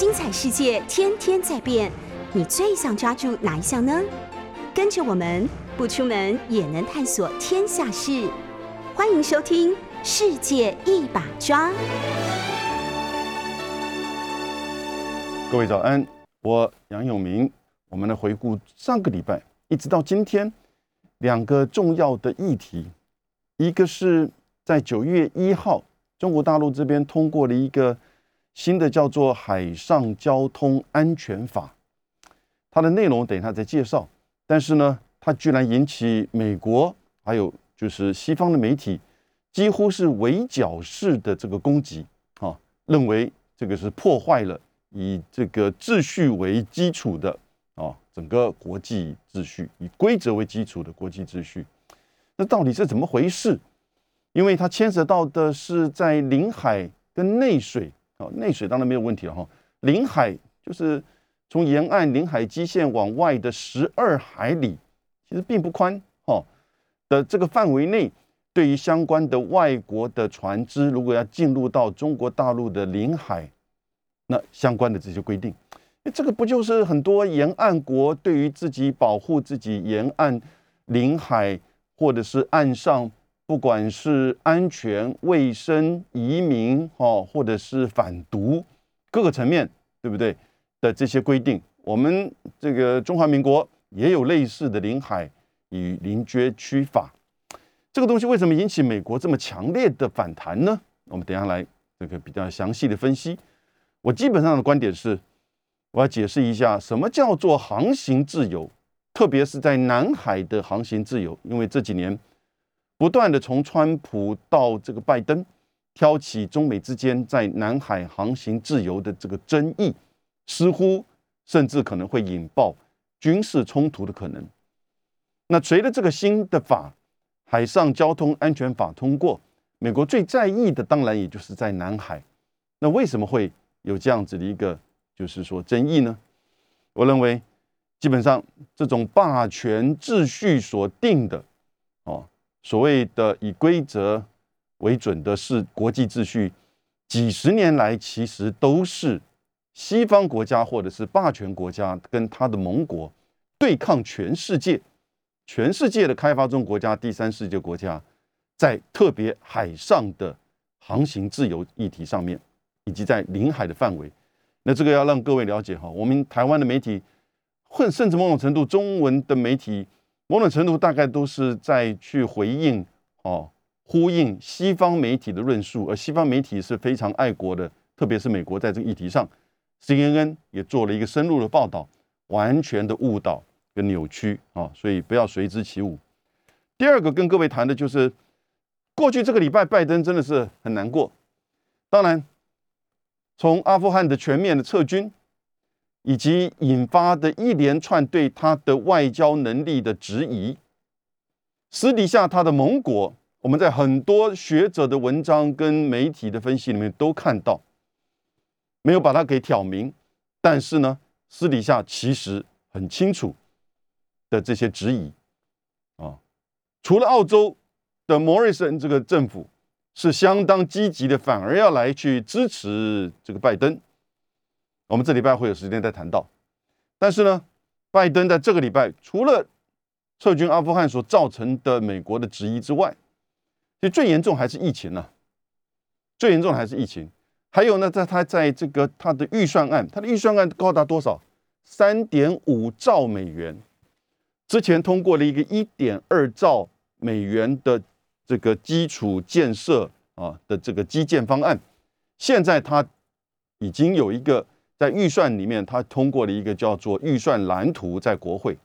精彩世界天天在变，你最想抓住哪一项呢？跟着我们不出门也能探索天下事，欢迎收听《世界一把抓》。各位早安，我杨永明。我们来回顾上个礼拜一直到今天两个重要的议题，一个是在九月一号，中国大陆这边通过了一个新的叫做《海上交通安全法》，它的内容等一下再介绍。但是呢，它居然引起美国还有就是西方的媒体几乎是围剿式的这个攻击啊，认为这个是破坏了。以这个秩序为基础的啊，整个国际秩序以规则为基础的国际秩序，那到底是怎么回事？因为它牵涉到的是在领海跟内水哦，内水当然没有问题了哈，领海就是从沿岸领海基线往外的十二海里，其实并不宽哈的这个范围内，对于相关的外国的船只，如果要进入到中国大陆的领海。那相关的这些规定，这个不就是很多沿岸国对于自己保护自己沿岸领海或者是岸上，不管是安全、卫生、移民哦，或者是反毒各个层面，对不对的这些规定？我们这个中华民国也有类似的领海与临街区法，这个东西为什么引起美国这么强烈的反弹呢？我们等下来这个比较详细的分析。我基本上的观点是，我要解释一下什么叫做航行自由，特别是在南海的航行自由。因为这几年不断的从川普到这个拜登，挑起中美之间在南海航行自由的这个争议，似乎甚至可能会引爆军事冲突的可能。那随着这个新的法《海上交通安全法》通过，美国最在意的当然也就是在南海。那为什么会？有这样子的一个，就是说争议呢？我认为，基本上这种霸权秩序所定的，所谓的以规则为准的是国际秩序，几十年来其实都是西方国家或者是霸权国家跟他的盟国对抗全世界，全世界的开发中国家、第三世界国家，在特别海上的航行自由议题上面。以及在领海的范围，那这个要让各位了解哈。我们台湾的媒体，或甚至某种程度中文的媒体，某种程度大概都是在去回应哦，呼应西方媒体的论述。而西方媒体是非常爱国的，特别是美国在这个议题上，CNN 也做了一个深入的报道，完全的误导跟扭曲啊，所以不要随之起舞。第二个跟各位谈的就是，过去这个礼拜拜登真的是很难过，当然。从阿富汗的全面的撤军，以及引发的一连串对他的外交能力的质疑，私底下他的盟国，我们在很多学者的文章跟媒体的分析里面都看到，没有把它给挑明，但是呢，私底下其实很清楚的这些质疑啊，除了澳洲的莫瑞森这个政府。是相当积极的，反而要来去支持这个拜登。我们这礼拜会有时间再谈到。但是呢，拜登在这个礼拜除了撤军阿富汗所造成的美国的质疑之外，其实最严重还是疫情呢。最严重的还是疫情。还有呢，在他在这个他的预算案，他的预算案高达多少？三点五兆美元。之前通过了一个一点二兆美元的。这个基础建设啊的这个基建方案，现在他已经有一个在预算里面，他通过了一个叫做预算蓝图，在国会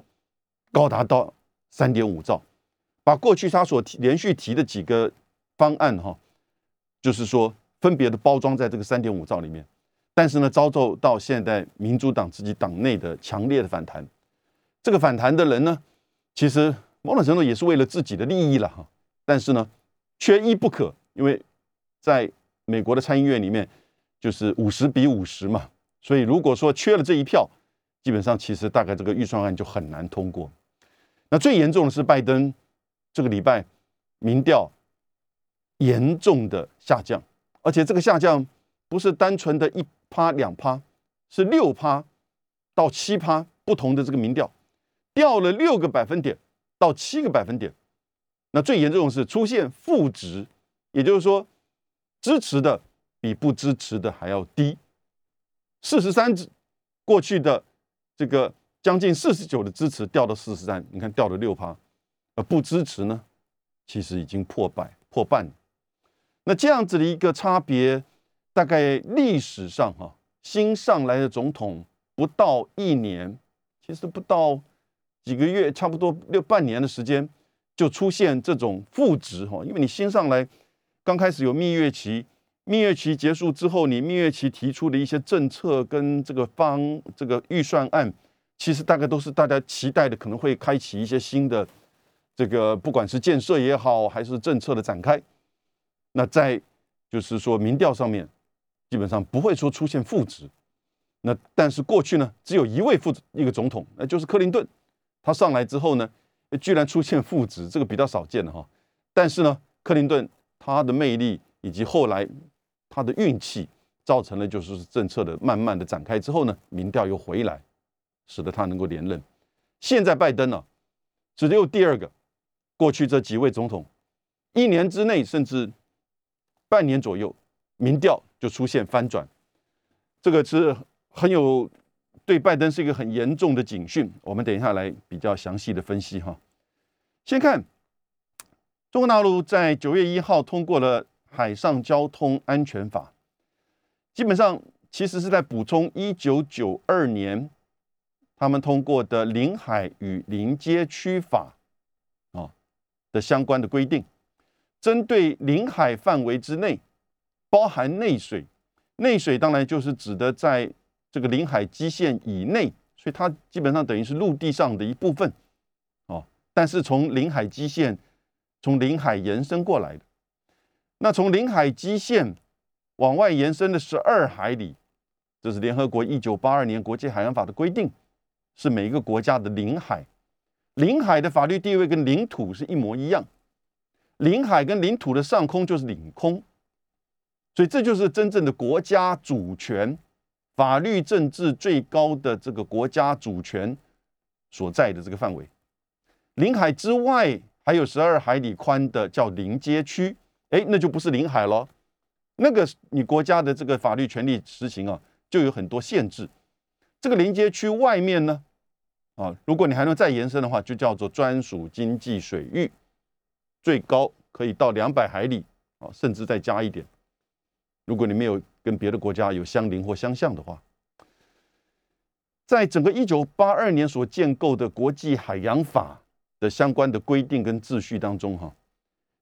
高达到三点五兆，把过去他所提连续提的几个方案哈，就是说分别的包装在这个三点五兆里面，但是呢，遭受到现在民主党自己党内的强烈的反弹。这个反弹的人呢，其实某种程度也是为了自己的利益了哈。但是呢，缺一不可，因为在美国的参议院里面就是五十比五十嘛，所以如果说缺了这一票，基本上其实大概这个预算案就很难通过。那最严重的是拜登这个礼拜民调严重的下降，而且这个下降不是单纯的一趴两趴，是六趴到七趴不同的这个民调，掉了六个百分点到七个百分点。那最严重的是出现负值，也就是说支持的比不支持的还要低。四十三支过去的这个将近四十九的支持掉到四十三，你看掉了六趴，而不支持呢，其实已经破百破半。那这样子的一个差别，大概历史上哈新上来的总统不到一年，其实不到几个月，差不多六半年的时间就出现这种负值哈，因为你新上来刚开始有蜜月期。蜜月期结束之后，你蜜月期提出的一些政策跟这个方这个预算案，其实大概都是大家期待的，可能会开启一些新的这个不管是建设也好，还是政策的展开。那在就是说民调上面，基本上不会说出现负值。那但是过去呢，只有一位负一个总统，那就是克林顿，他上来之后呢，居然出现负值，这个比较少见的哈。但是呢，克林顿他的魅力以及后来。他的运气造成了，就是政策的慢慢的展开之后呢，民调又回来，使得他能够连任。现在拜登呢，只有第二个，过去这几位总统，一年之内甚至半年左右，民调就出现翻转，这个是很有对拜登是一个很严重的警讯。我们等一下来比较详细的分析哈。先看中国大陆在九月一号通过了。海上交通安全法基本上其实是在补充一九九二年他们通过的领海与临街区法啊的相关的规定，针对领海范围之内，包含内水，内水当然就是指的在这个领海基线以内，所以它基本上等于是陆地上的一部分哦，但是从领海基线从领海延伸过来的。那从领海基线往外延伸的十二海里，这是联合国一九八二年国际海洋法的规定，是每一个国家的领海。领海的法律地位跟领土是一模一样，领海跟领土的上空就是领空，所以这就是真正的国家主权、法律政治最高的这个国家主权所在的这个范围。领海之外还有十二海里宽的叫临街区。哎，那就不是领海了，那个你国家的这个法律权利实行啊，就有很多限制。这个临街区外面呢，啊，如果你还能再延伸的话，就叫做专属经济水域，最高可以到两百海里啊，甚至再加一点。如果你没有跟别的国家有相邻或相像的话，在整个一九八二年所建构的国际海洋法的相关的规定跟秩序当中，哈。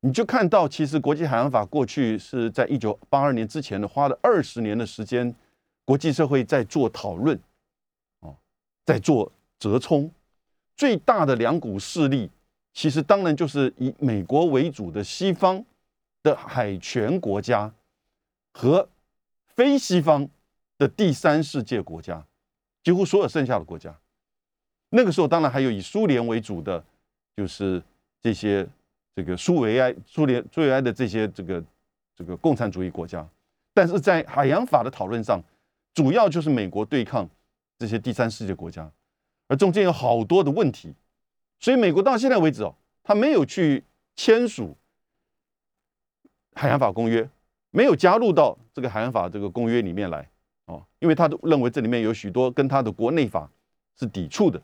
你就看到，其实国际海洋法过去是在一九八二年之前的，花了二十年的时间，国际社会在做讨论，哦，在做折冲。最大的两股势力，其实当然就是以美国为主的西方的海权国家和非西方的第三世界国家，几乎所有剩下的国家。那个时候，当然还有以苏联为主的，就是这些。这个苏维埃、苏联、苏维埃的这些这个这个共产主义国家，但是在海洋法的讨论上，主要就是美国对抗这些第三世界国家，而中间有好多的问题，所以美国到现在为止哦，他没有去签署海洋法公约，没有加入到这个海洋法这个公约里面来哦，因为他都认为这里面有许多跟他的国内法是抵触的，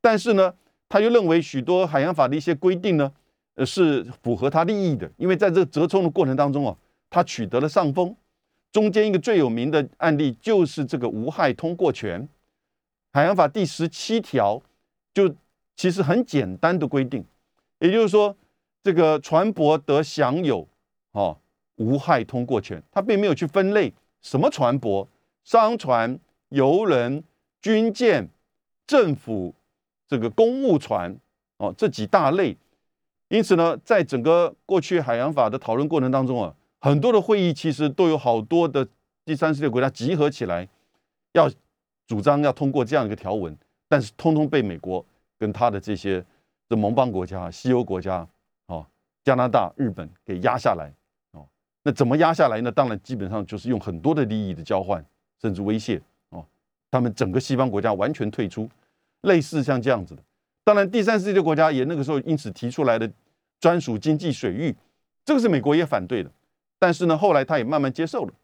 但是呢，他又认为许多海洋法的一些规定呢。呃，是符合他利益的，因为在这个折冲的过程当中啊，他取得了上风。中间一个最有名的案例就是这个无害通过权，海洋法第十七条就其实很简单的规定，也就是说，这个船舶得享有哦无害通过权，他并没有去分类什么船舶，商船、游轮、军舰、政府这个公务船哦这几大类。因此呢，在整个过去海洋法的讨论过程当中啊，很多的会议其实都有好多的第三世界国家集合起来，要主张要通过这样一个条文，但是通通被美国跟他的这些的盟邦国家、西欧国家、哦加拿大、日本给压下来哦。那怎么压下来呢？当然基本上就是用很多的利益的交换，甚至威胁哦，他们整个西方国家完全退出，类似像这样子的。当然，第三世界国家也那个时候因此提出来的专属经济水域，这个是美国也反对的。但是呢，后来他也慢慢接受了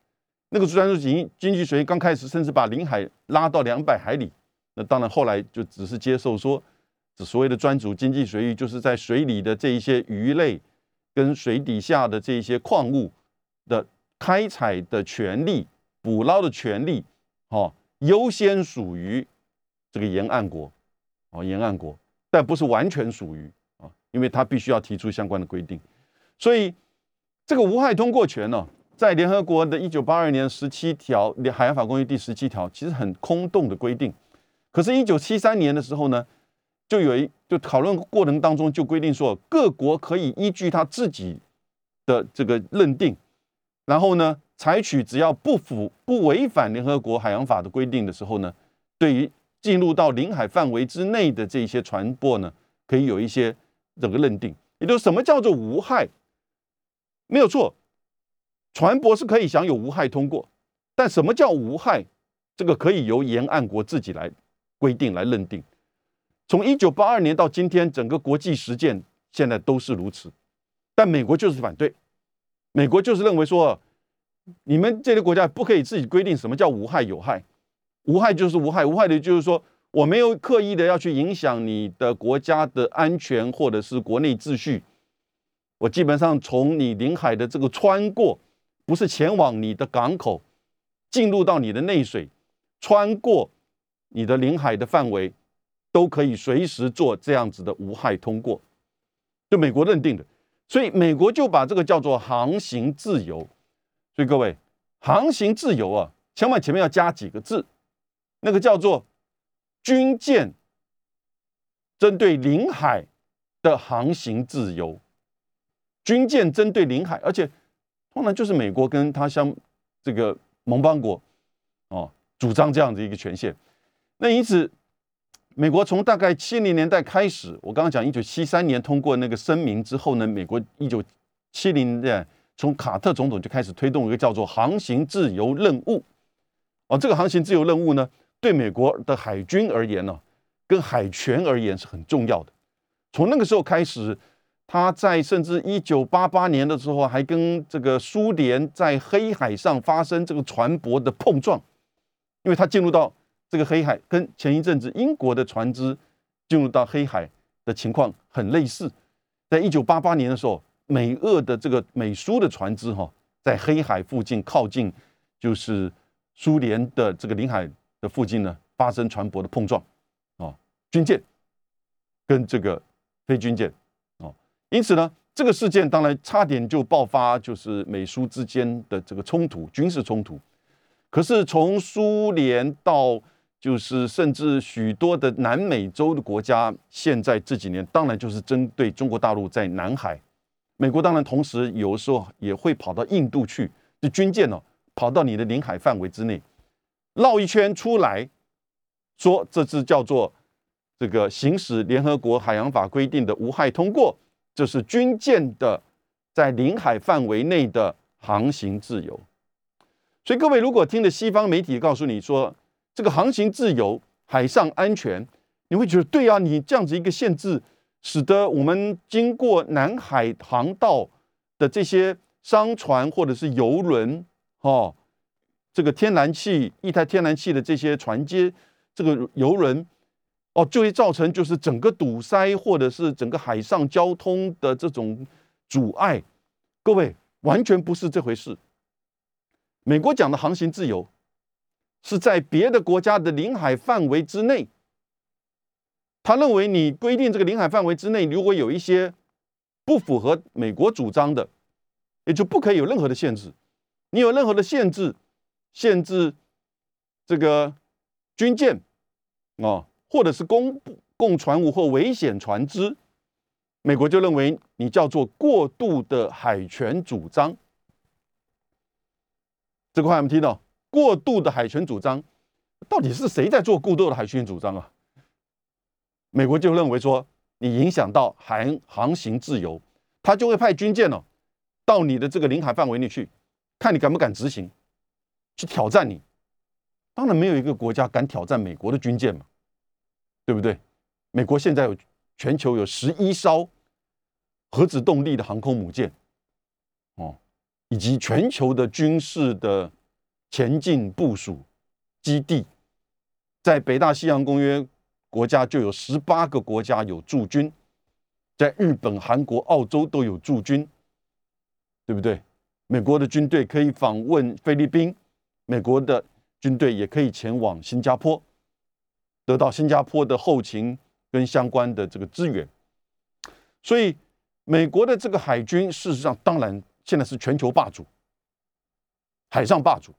那个专属经经济水域。刚开始甚至把领海拉到两百海里，那当然后来就只是接受说，所谓的专属经济水域就是在水里的这一些鱼类跟水底下的这一些矿物的开采的权利、捕捞的权利，哦，优先属于这个沿岸国，哦，沿岸国。但不是完全属于，因为他必须要提出相关的规定，所以这个无害通过权呢，在联合国的一九八二年十七条《海洋法公约》第十七条，其实很空洞的规定。可是，一九七三年的时候呢，就有一就讨论过程当中就规定说，各国可以依据他自己的这个认定，然后呢，采取只要不符不违反联合国海洋法的规定的时候呢，对于。进入到领海范围之内的这些船舶呢，可以有一些整个认定，也就是什么叫做无害，没有错，船舶是可以享有无害通过，但什么叫无害，这个可以由沿岸国自己来规定来认定。从一九八二年到今天，整个国际实践现在都是如此，但美国就是反对，美国就是认为说，你们这些国家不可以自己规定什么叫无害有害。无害就是无害，无害的就是说我没有刻意的要去影响你的国家的安全或者是国内秩序，我基本上从你领海的这个穿过，不是前往你的港口，进入到你的内水，穿过你的领海的范围，都可以随时做这样子的无害通过，就美国认定的，所以美国就把这个叫做航行自由，所以各位航行自由啊，千万前面要加几个字。那个叫做军舰针对领海的航行自由，军舰针对领海，而且通常就是美国跟他相这个盟邦国哦主张这样的一个权限。那因此，美国从大概七零年代开始，我刚刚讲一九七三年通过那个声明之后呢，美国一九七零年从卡特总统就开始推动一个叫做航行自由任务。哦，这个航行自由任务呢？对美国的海军而言呢，跟海权而言是很重要的。从那个时候开始，他在甚至一九八八年的时候，还跟这个苏联在黑海上发生这个船舶的碰撞，因为他进入到这个黑海，跟前一阵子英国的船只进入到黑海的情况很类似。在一九八八年的时候，美俄的这个美苏的船只哈，在黑海附近靠近，就是苏联的这个领海。的附近呢，发生船舶的碰撞，啊，军舰跟这个非军舰，哦，因此呢，这个事件当然差点就爆发，就是美苏之间的这个冲突，军事冲突。可是从苏联到就是甚至许多的南美洲的国家，现在这几年当然就是针对中国大陆在南海，美国当然同时有时候也会跑到印度去，这军舰呢跑到你的领海范围之内。绕一圈出来，说这是叫做这个行使联合国海洋法规定的无害通过，这是军舰的在领海范围内的航行自由。所以各位如果听的西方媒体告诉你说这个航行自由、海上安全，你会觉得对啊，你这样子一个限制，使得我们经过南海航道的这些商船或者是游轮，哦。这个天然气、一台天然气的这些船接，这个游轮，哦，就会造成就是整个堵塞，或者是整个海上交通的这种阻碍。各位，完全不是这回事。美国讲的航行自由，是在别的国家的领海范围之内。他认为你规定这个领海范围之内，如果有一些不符合美国主张的，也就不可以有任何的限制。你有任何的限制。限制这个军舰啊，或者是公共船务或危险船只，美国就认为你叫做过度的海权主张。这个话我们听到，过度的海权主张，到底是谁在做过度的海权主张啊？美国就认为说，你影响到航航行自由，他就会派军舰哦，到你的这个领海范围内去，看你敢不敢执行。去挑战你，当然没有一个国家敢挑战美国的军舰嘛，对不对？美国现在有全球有十一艘核子动力的航空母舰，哦，以及全球的军事的前进部署基地，在北大西洋公约国家就有十八个国家有驻军，在日本、韩国、澳洲都有驻军，对不对？美国的军队可以访问菲律宾，美国的军队也可以前往新加坡，得到新加坡的后勤跟相关的这个资源。所以，美国的这个海军事实上当然现在是全球霸主，海上霸主，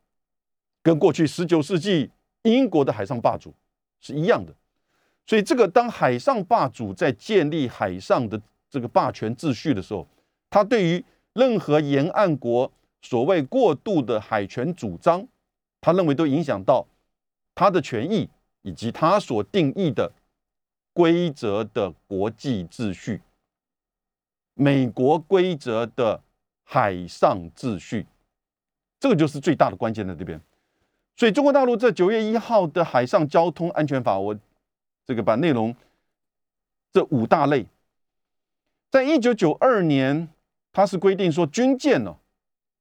跟过去十九世纪英国的海上霸主是一样的。所以，这个当海上霸主在建立海上的这个霸权秩序的时候，他对于任何沿岸国所谓过度的海权主张，他认为都影响到他的权益以及他所定义的规则的国际秩序，美国规则的海上秩序，这个就是最大的关键在这边。所以，中国大陆在九月一号的海上交通安全法，我这个把内容这五大类，在一九九二年。它是规定说，军舰呢，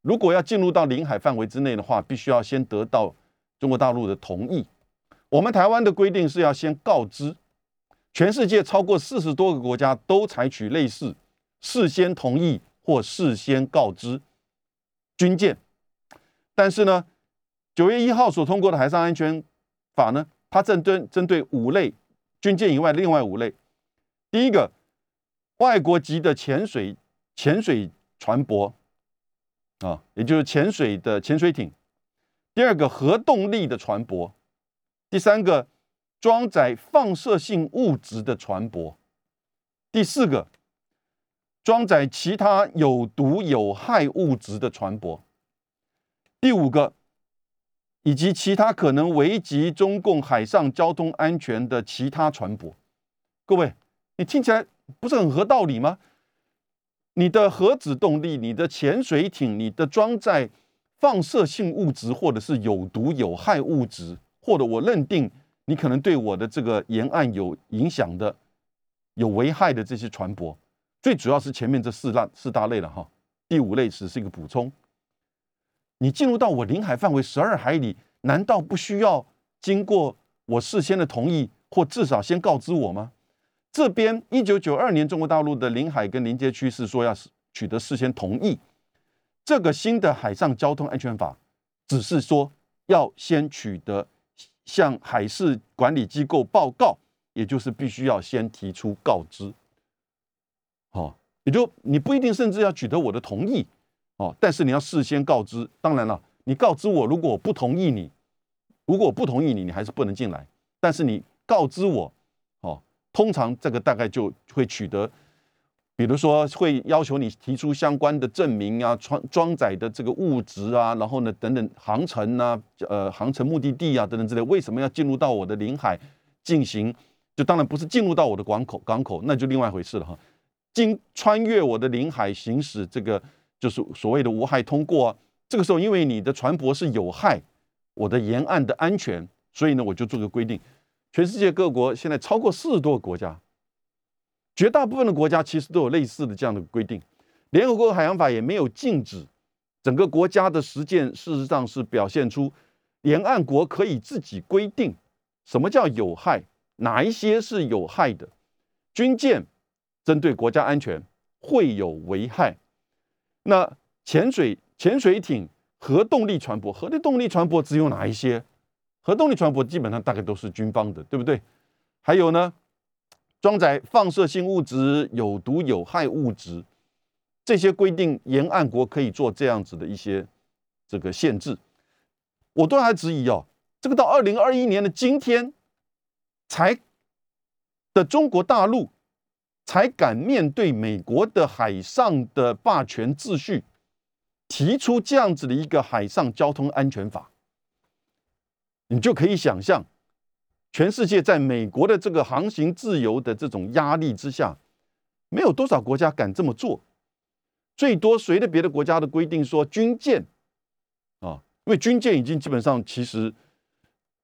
如果要进入到领海范围之内的话，必须要先得到中国大陆的同意。我们台湾的规定是要先告知，全世界超过四十多个国家都采取类似事先同意或事先告知军舰。但是呢，九月一号所通过的海上安全法呢，它针针对五类军舰以外另外五类，第一个，外国籍的潜水。潜水船舶啊，也就是潜水的潜水艇；第二个，核动力的船舶；第三个，装载放射性物质的船舶；第四个，装载其他有毒有害物质的船舶；第五个，以及其他可能危及中共海上交通安全的其他船舶。各位，你听起来不是很合道理吗？你的核子动力、你的潜水艇、你的装载放射性物质，或者是有毒有害物质，或者我认定你可能对我的这个沿岸有影响的、有危害的这些船舶，最主要是前面这四大四大类了哈。第五类只是一个补充。你进入到我领海范围十二海里，难道不需要经过我事先的同意，或至少先告知我吗？这边一九九二年，中国大陆的领海跟临界区是说要取得事先同意。这个新的海上交通安全法只是说要先取得向海事管理机构报告，也就是必须要先提出告知。哦，也就你不一定甚至要取得我的同意哦，但是你要事先告知。当然了，你告知我，如果我不同意你，如果我不同意你，你还是不能进来。但是你告知我。通常这个大概就会取得，比如说会要求你提出相关的证明啊，装装载的这个物质啊，然后呢等等航程啊，呃航程目的地啊等等之类，为什么要进入到我的领海进行？就当然不是进入到我的港口港口，那就另外一回事了哈。经穿越我的领海行驶，这个就是所谓的无害通过。这个时候因为你的船舶是有害我的沿岸的安全，所以呢我就做个规定。全世界各国现在超过四十多个国家，绝大部分的国家其实都有类似的这样的规定。联合国海洋法也没有禁止整个国家的实践，事实上是表现出沿岸国可以自己规定什么叫有害，哪一些是有害的。军舰针对国家安全会有危害。那潜水潜水艇、核动力船舶、核的动力船舶只有哪一些？核动力船舶基本上大概都是军方的，对不对？还有呢，装载放射性物质、有毒有害物质这些规定，沿岸国可以做这样子的一些这个限制。我都还质疑哦，这个到二零二一年的今天才的中国大陆才敢面对美国的海上的霸权秩序，提出这样子的一个海上交通安全法。你就可以想象，全世界在美国的这个航行自由的这种压力之下，没有多少国家敢这么做。最多随着别的国家的规定说，军舰啊，因为军舰已经基本上其实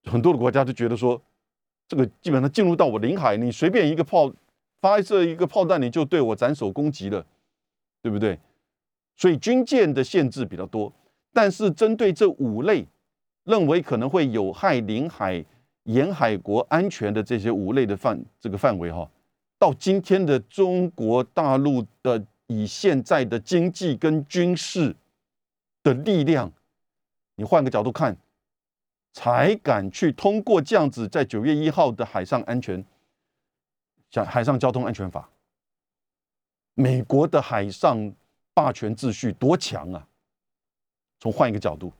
很多的国家就觉得说，这个基本上进入到我领海，你随便一个炮发射一个炮弹，你就对我斩首攻击了，对不对？所以军舰的限制比较多，但是针对这五类认为可能会有害领海沿海国安全的这些五类的范这个范围哈，到今天的中国大陆的以现在的经济跟军事的力量，你换个角度看，才敢去通过这样子在九月一号的海上安全，像海上交通安全法，美国的海上。霸权秩序多强啊！从换一个角度，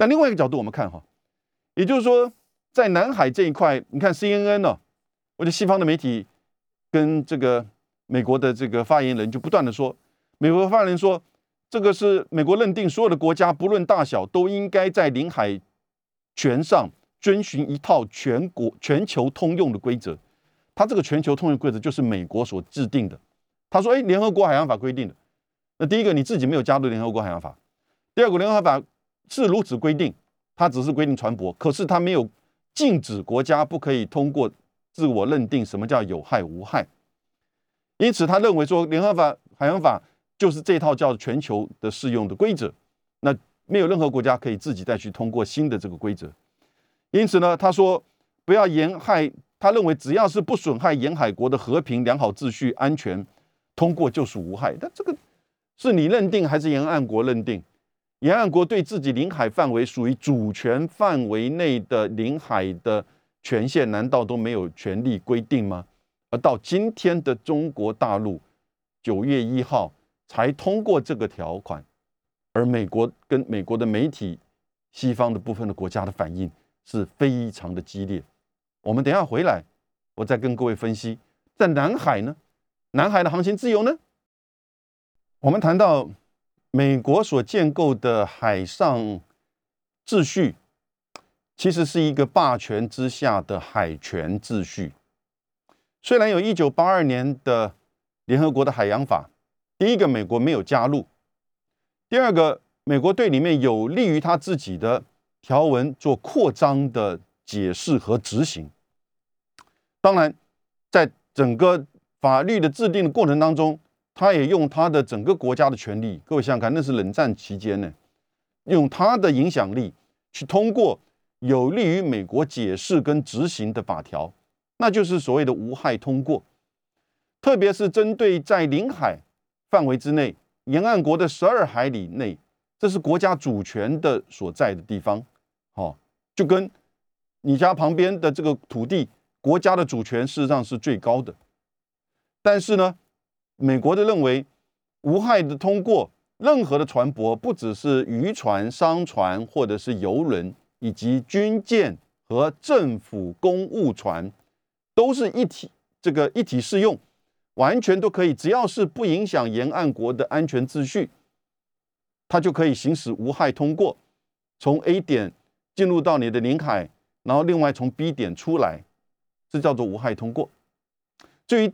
那另外一个角度，我们看哈，也就是说，在南海这一块，你看 CNN 呢，或者西方的媒体跟这个美国的这个发言人就不断的说，美国发言人说，这个是美国认定所有的国家不论大小都应该在领海权上遵循一套全国全球通用的规则。他这个全球通用规则就是美国所制定的。他说，哎，联合国海洋法规定的。那第一个，你自己没有加入联合国海洋法；第二个，联合国法是如此规定，它只是规定船舶，可是它没有禁止国家不可以通过自我认定什么叫有害无害。因此，他认为说联合法海洋法就是这套叫全球的适用的规则，那没有任何国家可以自己再去通过新的这个规则。因此呢，他说不要沿海，他认为只要是不损害沿海国的和平、良好秩序、安全，通过就是无害。但这个。是你认定还是沿岸国认定？沿岸国对自己领海范围属于主权范围内的领海的权限，难道都没有权利规定吗？而到今天的中国大陆，九月一号才通过这个条款，而美国跟美国的媒体、西方的部分的国家的反应是非常的激烈。我们等下回来，我再跟各位分析，在南海呢，南海的航行自由呢？我们谈到美国所建构的海上秩序，其实是一个霸权之下的海权秩序。虽然有一九八二年的联合国的海洋法，第一个美国没有加入，第二个美国对里面有利于他自己的条文做扩张的解释和执行。当然，在整个法律的制定的过程当中。他也用他的整个国家的权力，各位想想看，那是冷战期间呢，用他的影响力去通过有利于美国解释跟执行的法条，那就是所谓的无害通过。特别是针对在领海范围之内，沿岸国的十二海里内，这是国家主权的所在的地方，好，就跟你家旁边的这个土地，国家的主权事实上是最高的，但是呢。美国的认为，无害的通过任何的船舶，不只是渔船、商船，或者是游轮，以及军舰和政府公务船，都是一体，这个一体适用，完全都可以，只要是不影响沿岸国的安全秩序，它就可以行使无害通过，从 A 点进入到你的领海，然后另外从 B 点出来，这叫做无害通过。至于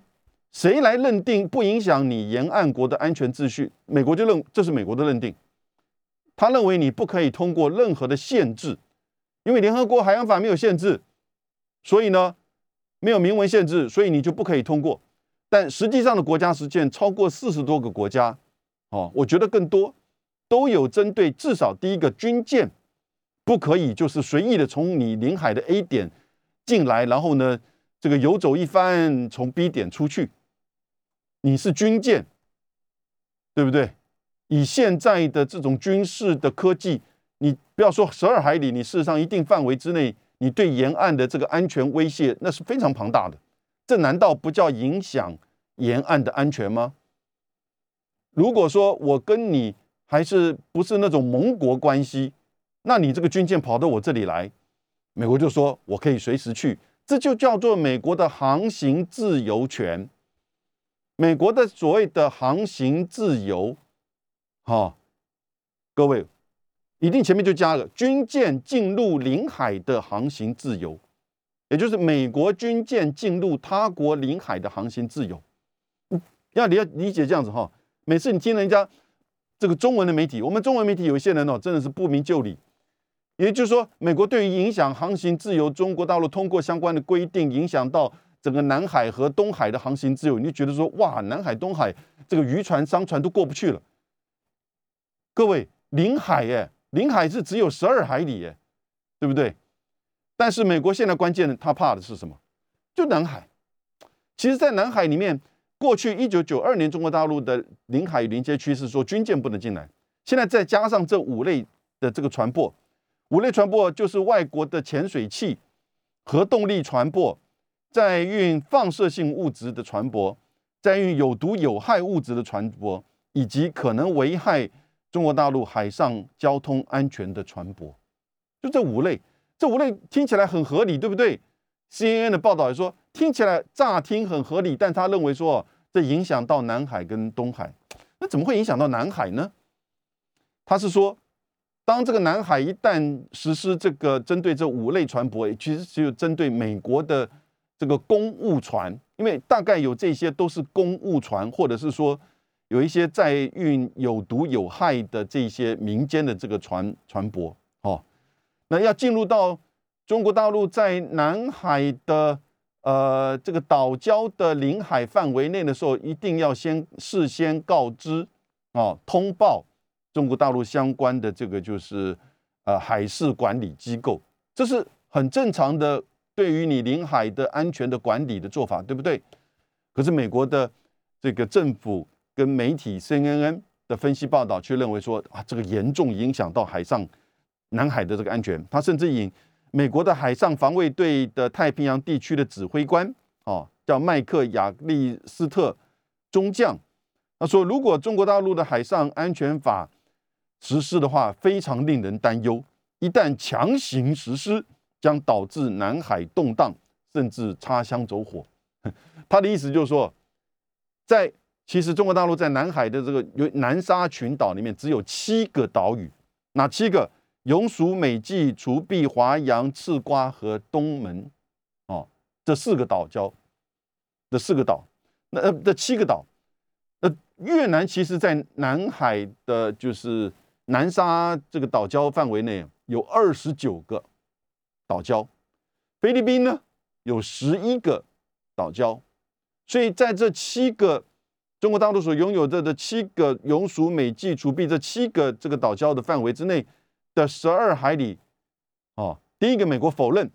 谁来认定不影响你沿岸国的安全秩序？美国就认这是美国的认定，他认为你不可以通过任何的限制，因为联合国海洋法没有限制，所以呢没有明文限制，所以你就不可以通过。但实际上的国家实践超过四十多个国家，哦，我觉得更多都有针对至少第一个军舰不可以就是随意的从你领海的 A 点进来，然后呢这个游走一番从 B 点出去。你是军舰，对不对？以现在的这种军事的科技，你不要说十二海里，你事实上一定范围之内，你对沿岸的这个安全威胁那是非常庞大的。这难道不叫影响沿岸的安全吗？如果说我跟你还是不是那种盟国关系，那你这个军舰跑到我这里来，美国就说我可以随时去，这就叫做美国的航行自由权。美国的所谓的航行自由，哈，各位一定前面就加了军舰进入领海的航行自由，也就是美国军舰进入他国领海的航行自由。要你要理解这样子哈，每次你听人家这个中文的媒体，我们中文媒体有一些人哦，真的是不明就里，也就是说，美国对于影响航行自由，中国大陆通过相关的规定，影响到整个南海和东海的航行自由，你就觉得说，哇，南海、东海这个渔船、商船都过不去了。各位，领海耶，领海是只有十二海里耶，对不对？但是美国现在关键，他怕的是什么？就南海。其实，在南海里面，过去一九九二年中国大陆的领海临接区是说军舰不能进来，现在再加上这五类的这个船舶。五类船舶就是外国的潜水器、核动力船舶、载运放射性物质的船舶、载运有毒有害物质的船舶，以及可能危害中国大陆海上交通安全的船舶。就这五类，这五类听起来很合理，对不对？CNN 的报道也说，听起来乍听很合理，但他认为说这影响到南海跟东海，那怎么会影响到南海呢？他是说。当这个南海一旦实施这个针对这五类船舶，其实只有针对美国的这个公务船，因为大概有这些都是公务船，或者是说有一些载运有毒有害的这些民间的这个船船舶，哦，那要进入到中国大陆在南海的呃这个岛礁的领海范围内的时候，一定要先事先告知啊，通报。中国大陆相关的这个就是呃海事管理机构，这是很正常的，对于你领海的安全的管理的做法，对不对？可是美国的这个政府跟媒体 CNN 的分析报道却认为说啊，这个严重影响到海上南海的这个安全。他甚至引美国的海上防卫队的太平洋地区的指挥官哦，叫麦克亚利斯特中将，他说，如果中国大陆的海上安全法实施的话非常令人担忧，一旦强行实施，将导致南海动荡，甚至擦枪走火。他的意思就是说，在其实中国大陆在南海的这个南沙群岛里面，只有七个岛屿，哪七个？永暑、美济、除碧、华阳、赤瓜和东门，哦，这四个岛礁，这四个岛，那呃，这七个岛，那越南其实在南海的，就是。南沙这个岛礁范围内有二十九个岛礁，菲律宾呢有十一个岛礁，所以在这七个中国大陆所拥有的的七个永属美济除币这七个这个岛礁的范围之内的十二海里，哦，第一个美国否认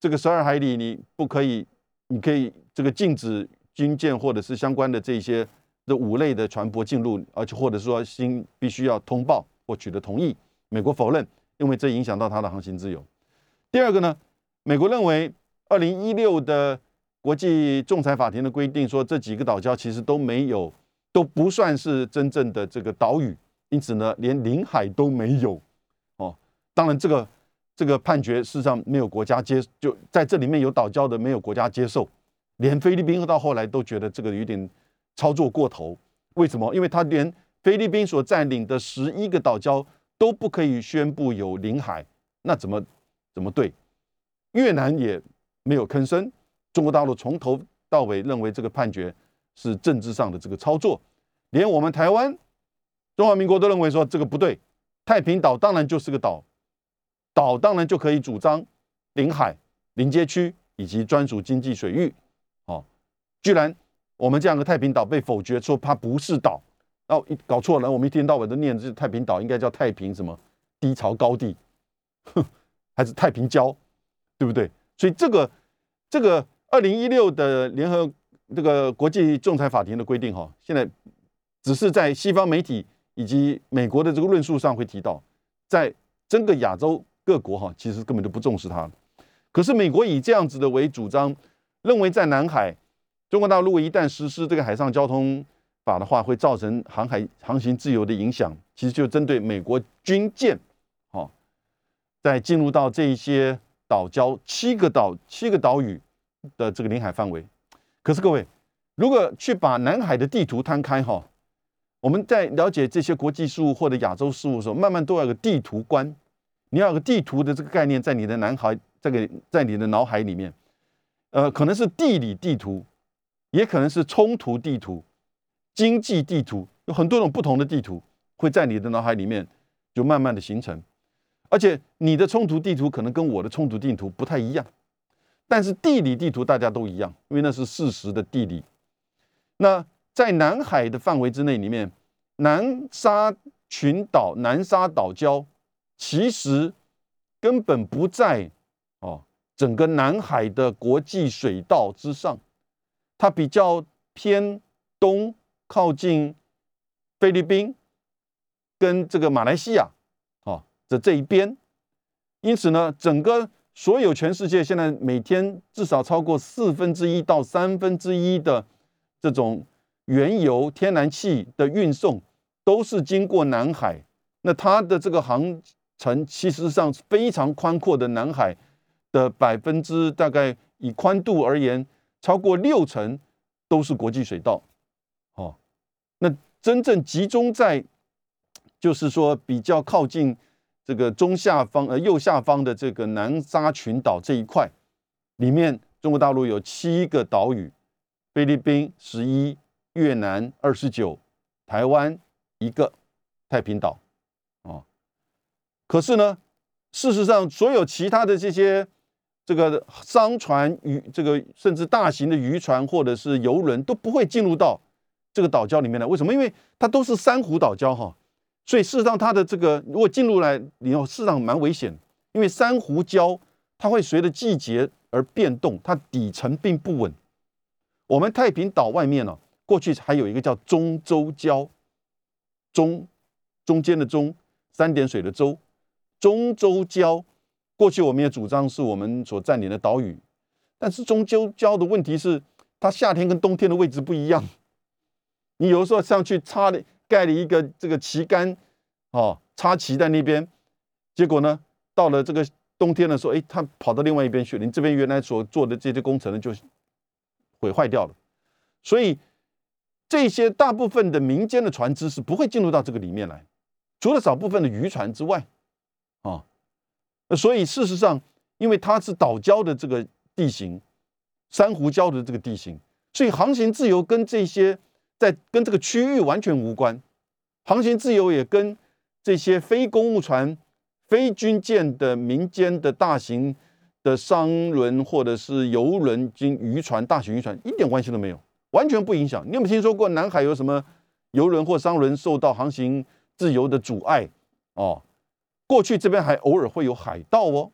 这个十二海里你不可以，你可以这个禁止军舰或者是相关的这些。这五类的船舶进入，而且或者说新必须要通报或取得同意，美国否认，因为这影响到它的航行自由。第二个呢，美国认为二零一六的国际仲裁法庭的规定说，这几个岛礁其实都没有，都不算是真正的这个岛屿，因此呢，连领海都没有。哦，当然这个这个判决事实上没有国家接，就在这里面有岛礁的没有国家接受，连菲律宾到后来都觉得这个有点。操作过头，为什么？因为他连菲律宾所占领的十一个岛礁都不可以宣布有领海，那怎么怎么对？越南也没有吭声，中国大陆从头到尾认为这个判决是政治上的这个操作，连我们台湾中华民国都认为说这个不对，太平岛当然就是个岛，岛当然就可以主张领海、临街区以及专属经济水域，哦，居然。我们这样的太平岛被否决，说它不是岛，哦，搞错了。我们一天到晚都念这太平岛，应该叫太平什么低潮高地，哼，还是太平礁，对不对？所以这个这个二零一六的联合这个国际仲裁法庭的规定，哈，现在只是在西方媒体以及美国的这个论述上会提到，在整个亚洲各国，哈，其实根本就不重视它。可是美国以这样子的为主张，认为在南海。中国大陆一旦实施这个海上交通法的话，会造成航海航行自由的影响。其实就针对美国军舰，在进入到这一些岛礁七个岛七个岛屿的这个领海范围。可是各位，如果去把南海的地图摊开，哈，我们在了解这些国际事务或者亚洲事务的时候，慢慢都要有个地图观，你要有个地图的这个概念在你的南海，这个在你的脑海里面，呃，可能是地理地图。也可能是冲突地图、经济地图，有很多种不同的地图会在你的脑海里面就慢慢的形成。而且你的冲突地图可能跟我的冲突地图不太一样，但是地理地图大家都一样，因为那是事实的地理。那在南海的范围之内，里面南沙群岛、南沙岛礁其实根本不在哦整个南海的国际水道之上，它比较偏东，靠近菲律宾跟这个马来西亚。的这一边，因此呢，整个所有全世界现在每天至少超过四分之一到三分之一的这种原油、天然气的运送，都是经过南海。那它的这个航程，其实上非常宽阔的南海的百分之大概以宽度而言，超过六成都是国际水道。哦，那真正集中在，就是说比较靠近。这个中下方呃右下方的这个南沙群岛这一块里面，中国大陆有七个岛屿，菲律宾十一，越南二十九，台湾一个，太平岛，哦，可是呢，事实上所有其他的这些这个商船渔这个甚至大型的渔船或者是游轮都不会进入到这个岛礁里面来，为什么？因为它都是珊瑚岛礁哈。所以事实上，它的这个如果进入来你要，事实上蛮危险，因为珊瑚礁它会随着季节而变动，它底层并不稳。我们太平岛外面呢，过去还有一个叫中洲礁，中中间的中三点水的洲，中洲礁。过去我们也主张是我们所占领的岛屿，但是中洲礁的问题是，它夏天跟冬天的位置不一样，你有时候上去插的。盖了一个这个旗杆，哦，插旗在那边，结果呢，到了这个冬天的时候，哎，它跑到另外一边去了。你这边原来所做的这些工程呢，就毁坏掉了。所以这些大部分的民间的船只是不会进入到这个里面来，除了少部分的渔船之外，啊，所以事实上，因为它是岛礁的这个地形，珊瑚礁的这个地形，所以航行自由跟这些。在跟这个区域完全无关，航行自由也跟这些非公务船、非军舰的民间的大型的商轮或者是游轮、经渔船、大型渔船一点关系都没有，完全不影响。你有没有听说过南海有什么游轮或商轮受到航行自由的阻碍？哦，过去这边还偶尔会有海盗哦，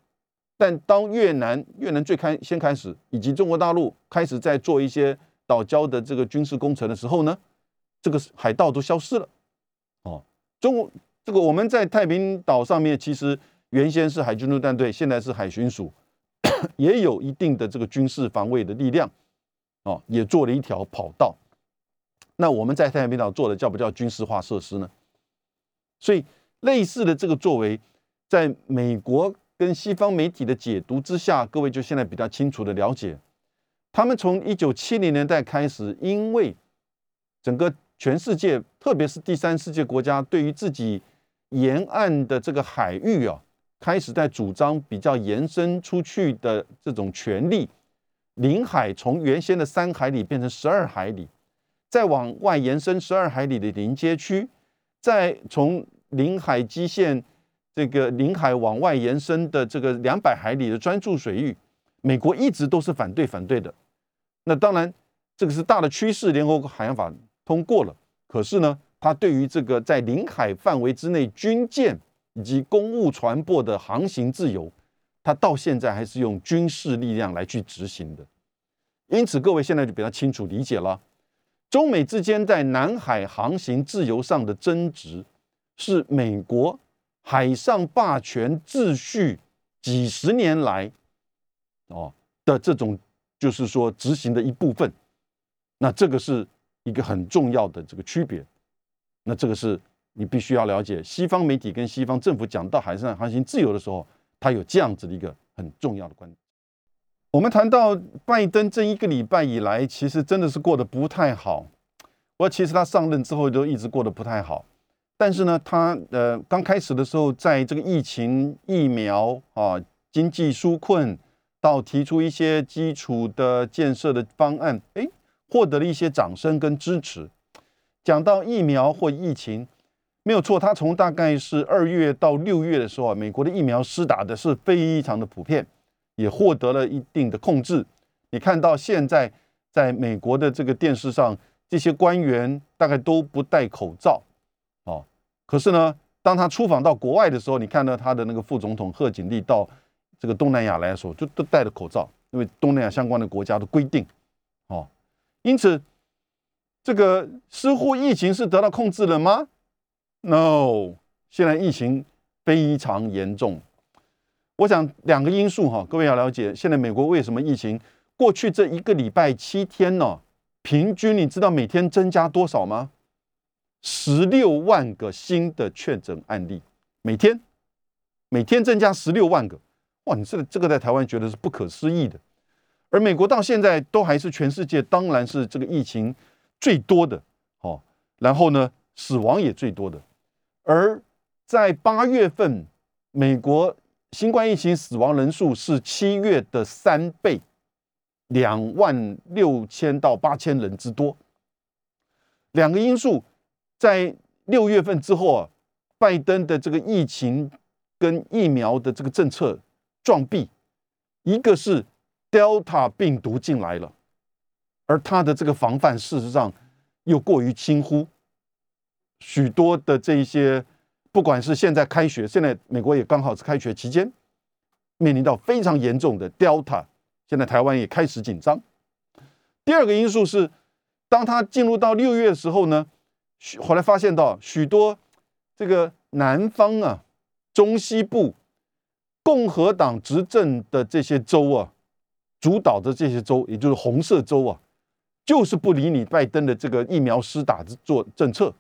但当越南越南最开先开始，以及中国大陆开始在做一些。岛礁的这个军事工程的时候呢，这个海盗都消失了。哦，中国这个我们在太平岛上面，其实原先是海军陆战队，现在是海巡署，也有一定的这个军事防卫的力量。哦，也做了一条跑道。那我们在太平岛做的叫不叫军事化设施呢？所以类似的这个作为，在美国跟西方媒体的解读之下，各位就现在比较清楚的了解。他们从一九七零年代开始，因为整个全世界，特别是第三世界国家，对于自己沿岸的这个海域啊，开始在主张比较延伸出去的这种权利，领海从原先的三海里变成十二海里，再往外延伸十二海里的临街区，再从领海基线这个领海往外延伸的这个两百海里的专注水域。美国一直都是反对反对的，那当然这个是大的趋势，联合国海洋法通过了。可是呢，它对于这个在领海范围之内军舰以及公务船舶的航行自由，它到现在还是用军事力量来去执行的。因此，各位现在就比较清楚理解了，中美之间在南海航行自由上的争执，是美国海上霸权秩序几十年来。哦的这种，就是说执行的一部分，那这个是一个很重要的这个区别。那这个是你必须要了解，西方媒体跟西方政府讲到海上航行自由的时候，它有这样子的一个很重要的观点。我们谈到拜登这一个礼拜以来，其实真的是过得不太好。我其实他上任之后都一直过得不太好，但是呢，他呃刚开始的时候，在这个疫情、疫苗啊、经济纾困。到提出一些基础的建设的方案，诶，获得了一些掌声跟支持。讲到疫苗或疫情，没有错，他从大概是二月到六月的时候啊，美国的疫苗施打的是非常的普遍，也获得了一定的控制。你看到现在在美国的这个电视上，这些官员大概都不戴口罩，哦，可是呢，当他出访到国外的时候，你看到他的那个副总统贺锦丽到这个东南亚来说，就都戴着口罩，因为东南亚相关的国家的规定，哦，因此这个似乎疫情是得到控制了吗？No，现在疫情非常严重。我想两个因素哈，各位要了解，现在美国为什么疫情过去这一个礼拜七天呢？平均你知道每天增加多少吗？十六万个新的确诊案例，每天每天增加十六万个，你这个这个在台湾觉得是不可思议的，而美国到现在都还是全世界当然是这个疫情最多的哦，然后呢死亡也最多的，而在八月份，美国新冠疫情死亡人数是七月的三倍。两万六千到八千人之多，两个因素在六月份之后啊，拜登的这个疫情跟疫苗的这个政策撞壁，一个是 Delta 病毒进来了，而他的这个防范事实上又过于轻忽，许多的这一些，不管是现在开学，现在美国也刚好是开学期间，面临到非常严重的 Delta。现在台湾也开始紧张。第二个因素是，当他进入到六月的时候呢，后来发现到许多这个南方啊、中西部共和党执政的这些州啊，主导的这些州，也就是红色州啊，就是不理你拜登的这个疫苗施打的做政策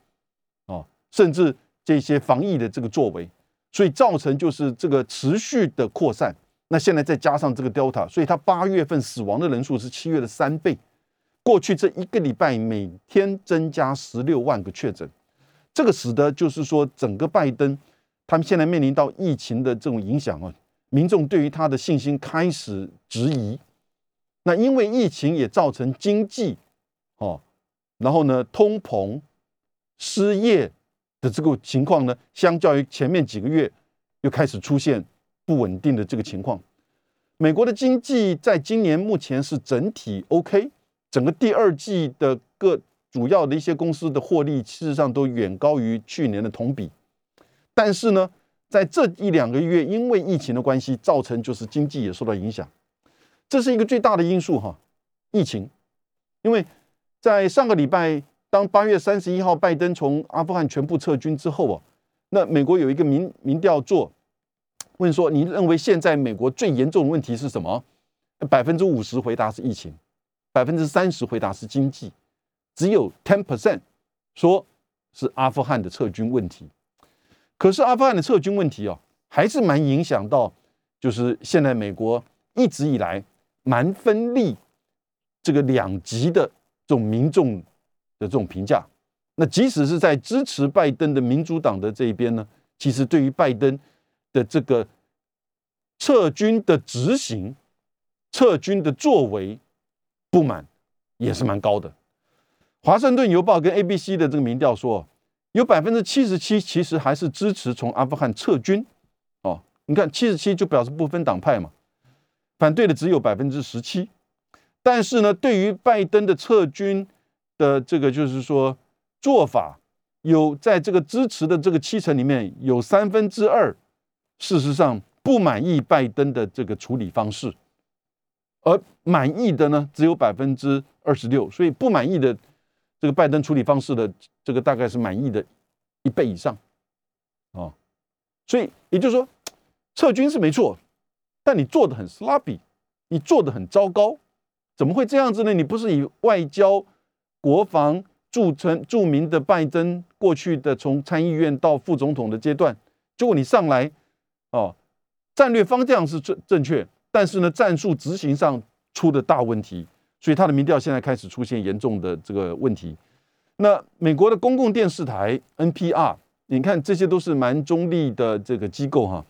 啊，甚至这些防疫的这个作为，所以造成就是这个持续的扩散。那现在再加上这个 Delta，所以它八月份死亡的人数是七月的三倍。过去这一个礼拜每天增加十六万个确诊，这个使得就是说整个拜登他们现在面临到疫情的这种影响啊，民众对于他的信心开始质疑。那因为疫情也造成经济哦，然后呢通膨、失业的这个情况呢，相较于前面几个月又开始出现。不稳定的这个情况，美国的经济在今年目前是整体 OK，整个第二季的各主要的一些公司的获利，事实上都远高于去年的同比。但是呢，在这一两个月，因为疫情的关系，造成就是经济也受到影响，这是一个最大的因素哈。疫情，因为在上个礼拜，当八月三十一号拜登从阿富汗全部撤军之后啊，那美国有一个民民调做。问说，你认为现在美国最严重的问题是什么？百分之五十回答是疫情，百分之三十回答是经济，只有 ten percent 说是阿富汗的撤军问题。可是阿富汗的撤军问题哦，还是蛮影响到，就是现在美国一直以来蛮分立这个两极的这种民众的这种评价。那即使是在支持拜登的民主党的这一边呢，其实对于拜登。的这个撤军的执行、撤军的作为不满也是蛮高的。华盛顿邮报跟 ABC 的这个民调说，有百分之七十七其实还是支持从阿富汗撤军。哦，你看七十七就表示不分党派嘛，反对的只有百分之十七。但是呢，对于拜登的撤军的这个就是说做法，有在这个支持的这个七成里面有三分之二。事实上，不满意拜登的这个处理方式，而满意的呢只有百分之二十六，所以不满意的这个拜登处理方式的这个大概是满意的一倍以上，啊，所以也就是说，撤军是没错，但你做的很 sloppy，你做的很糟糕，怎么会这样子呢？你不是以外交、国防著称著名的拜登过去的从参议院到副总统的阶段，结果你上来。哦，战略方向是正正确，但是呢，战术执行上出的大问题，所以他的民调现在开始出现严重的这个问题。那美国的公共电视台 NPR，你看这些都是蛮中立的这个机构哈，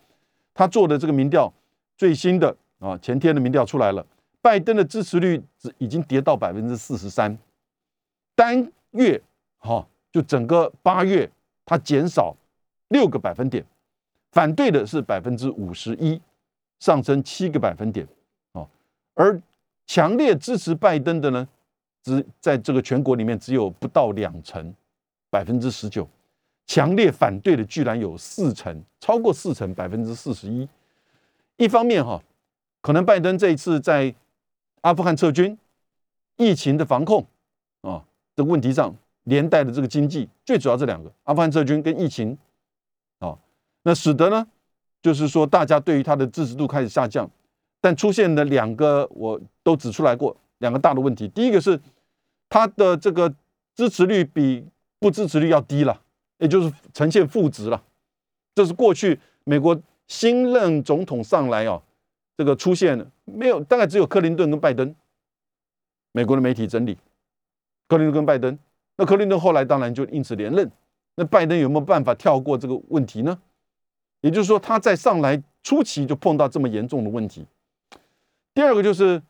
他做的这个民调最新的啊，前天的民调出来了，拜登的支持率已经跌到百分之四十三，单月哈就整个八月。它减少六个百分点，反对的是百分之五十一，上升七个百分点。啊，而强烈支持拜登的呢，只在这个全国里面只有不到两成，百分之十九。强烈反对的居然有四成，超过四成，百分之四十一。一方面哈，可能拜登这一次在阿富汗撤军、疫情的防控啊的问题上，连带的这个经济，最主要这两个，阿富汗撤军跟疫情啊，那使得呢，就是说大家对于他的支持度开始下降。但出现了两个，我都指出来过两个大的问题。第一个是他的这个支持率比不支持率要低了。也就是呈现负值了，这是过去美国新任总统上来哦，这个出现没有？大概只有克林顿跟拜登。美国的媒体整理，克林顿跟拜登，那克林顿后来当然就因此连任。那拜登有没有办法跳过这个问题呢？也就是说，他在上来初期就碰到这么严重的问题。第二个就是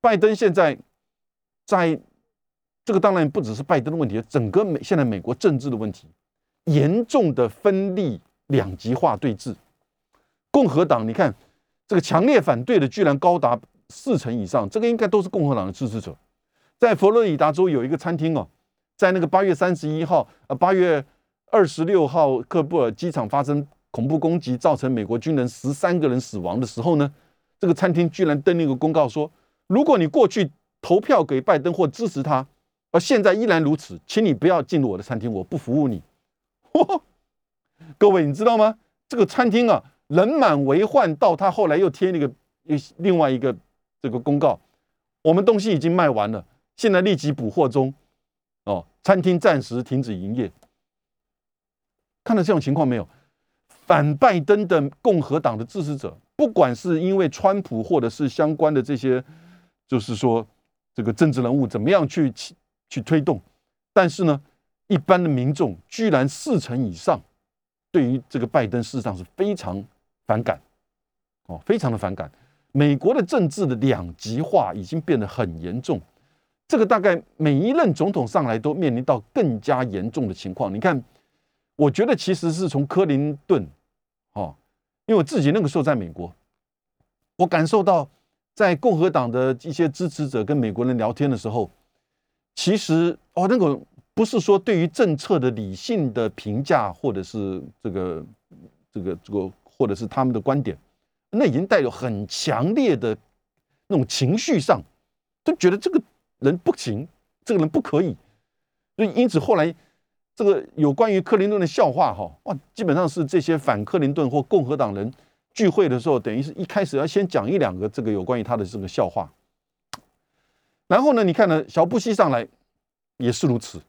拜登现在在这个当然不只是拜登的问题，整个美现在美国政治的问题。严重的分立两极化对峙，共和党你看这个强烈反对的居然高达四成以上，这个应该都是共和党的支持者。在佛罗里达州有一个餐厅哦，在那个八月三十一号呃八月二十六号克布尔机场发生恐怖攻击，造成美国军人十三个人死亡的时候呢，这个餐厅居然登了一个公告说，如果你过去投票给拜登或支持他，而现在依然如此，请你不要进入我的餐厅，我不服务你。各位，你知道吗？这个餐厅啊，人满为患，到他后来又贴那个又另外一个这个公告，我们东西已经卖完了，现在立即补货中，哦，餐厅暂时停止营业。看到这种情况没有？反拜登的共和党的支持者，不管是因为川普或者是相关的这些，就是说这个政治人物怎么样去去推动，但是呢？一般的民众居然四成以上，对于这个拜登事实上是非常反感，哦，非常的反感。美国的政治的两极化已经变得很严重，这个大概每一任总统上来都面临到更加严重的情况。你看，我觉得其实是从克林顿，哦，因为我自己那个时候在美国，我感受到在共和党的一些支持者跟美国人聊天的时候，其实哦那个。不是说对于政策的理性的评价，或者是这个、这个、这个，或者是他们的观点，那已经带有很强烈的那种情绪上，都觉得这个人不行，这个人不可以。所以因此后来这个有关于克林顿的笑话，哈哇，基本上是这些反克林顿或共和党人聚会的时候，等于是一开始要先讲一两个这个有关于他的这个笑话。然后呢，你看呢，小布希上来也是如此。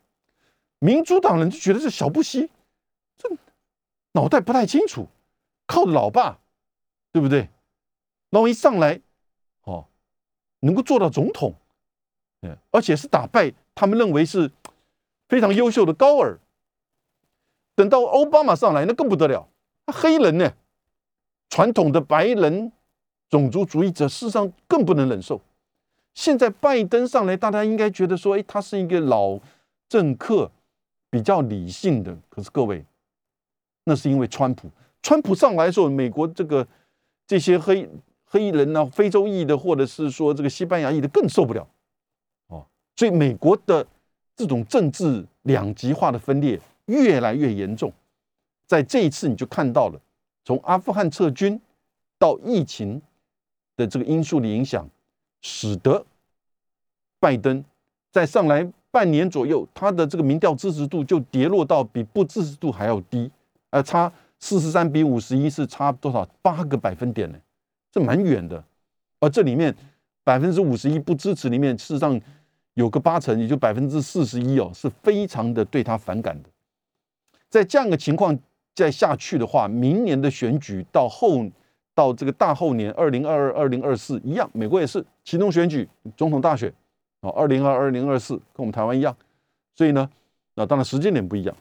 民主党人就觉得这小布希这脑袋不太清楚，靠老爸，对不对？然后一上来，哦，能够做到总统，而且是打败他们认为是非常优秀的高尔。等到奥巴马上来，那更不得了，黑人呢，传统的白人种族主义者，事实上更不能忍受。现在拜登上来，大家应该觉得说，哎，他是一个老政客。比较理性的，可是各位，那是因为川普。川普上来的时候，美国这个这些黑黑人呢，非洲裔的，或者是说这个西班牙裔的，更受不了哦。所以美国的这种政治两极化的分裂越来越严重。在这一次，你就看到了从阿富汗撤军到疫情的这个因素的影响，使得拜登在上来。半年左右，他的这个民调支持度就跌落到比不支持度还要低，呃，差四十三比五十一，是差多少？八个百分点呢？这蛮远的。而这里面百分之五十一不支持，里面事实上有个八成，也就百分之四十一哦，是非常的对他反感的。在这样的情况再下去的话，明年的选举到后到这个大后年二零二二、二零二四一样，美国也是其中选举总统大选。哦，二零二二零二四跟我们台湾一样，所以呢，那当然时间点不一样，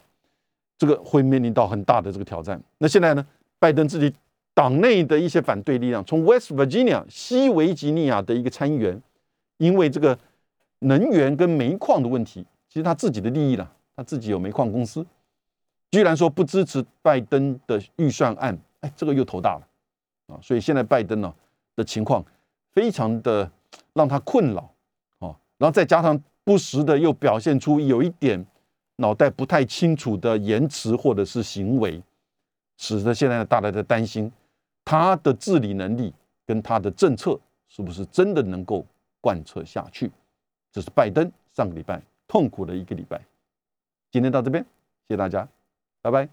这个会面临到很大的这个挑战。那现在呢，拜登自己党内的一些反对力量，从 West Virginia 西维吉尼亚的一个参议员，因为这个能源跟煤矿的问题，其实他自己的利益呢，他自己有煤矿公司，居然说不支持拜登的预算案，哎，这个又头大了啊！所以现在拜登呢的情况非常的让他困扰啊，然后再加上不时的又表现出有一点脑袋不太清楚的言辞或者是行为，使得现在大家在担心他的治理能力跟他的政策是不是真的能够贯彻下去。这是拜登上个礼拜痛苦的一个礼拜。今天到这边，谢谢大家。拜拜。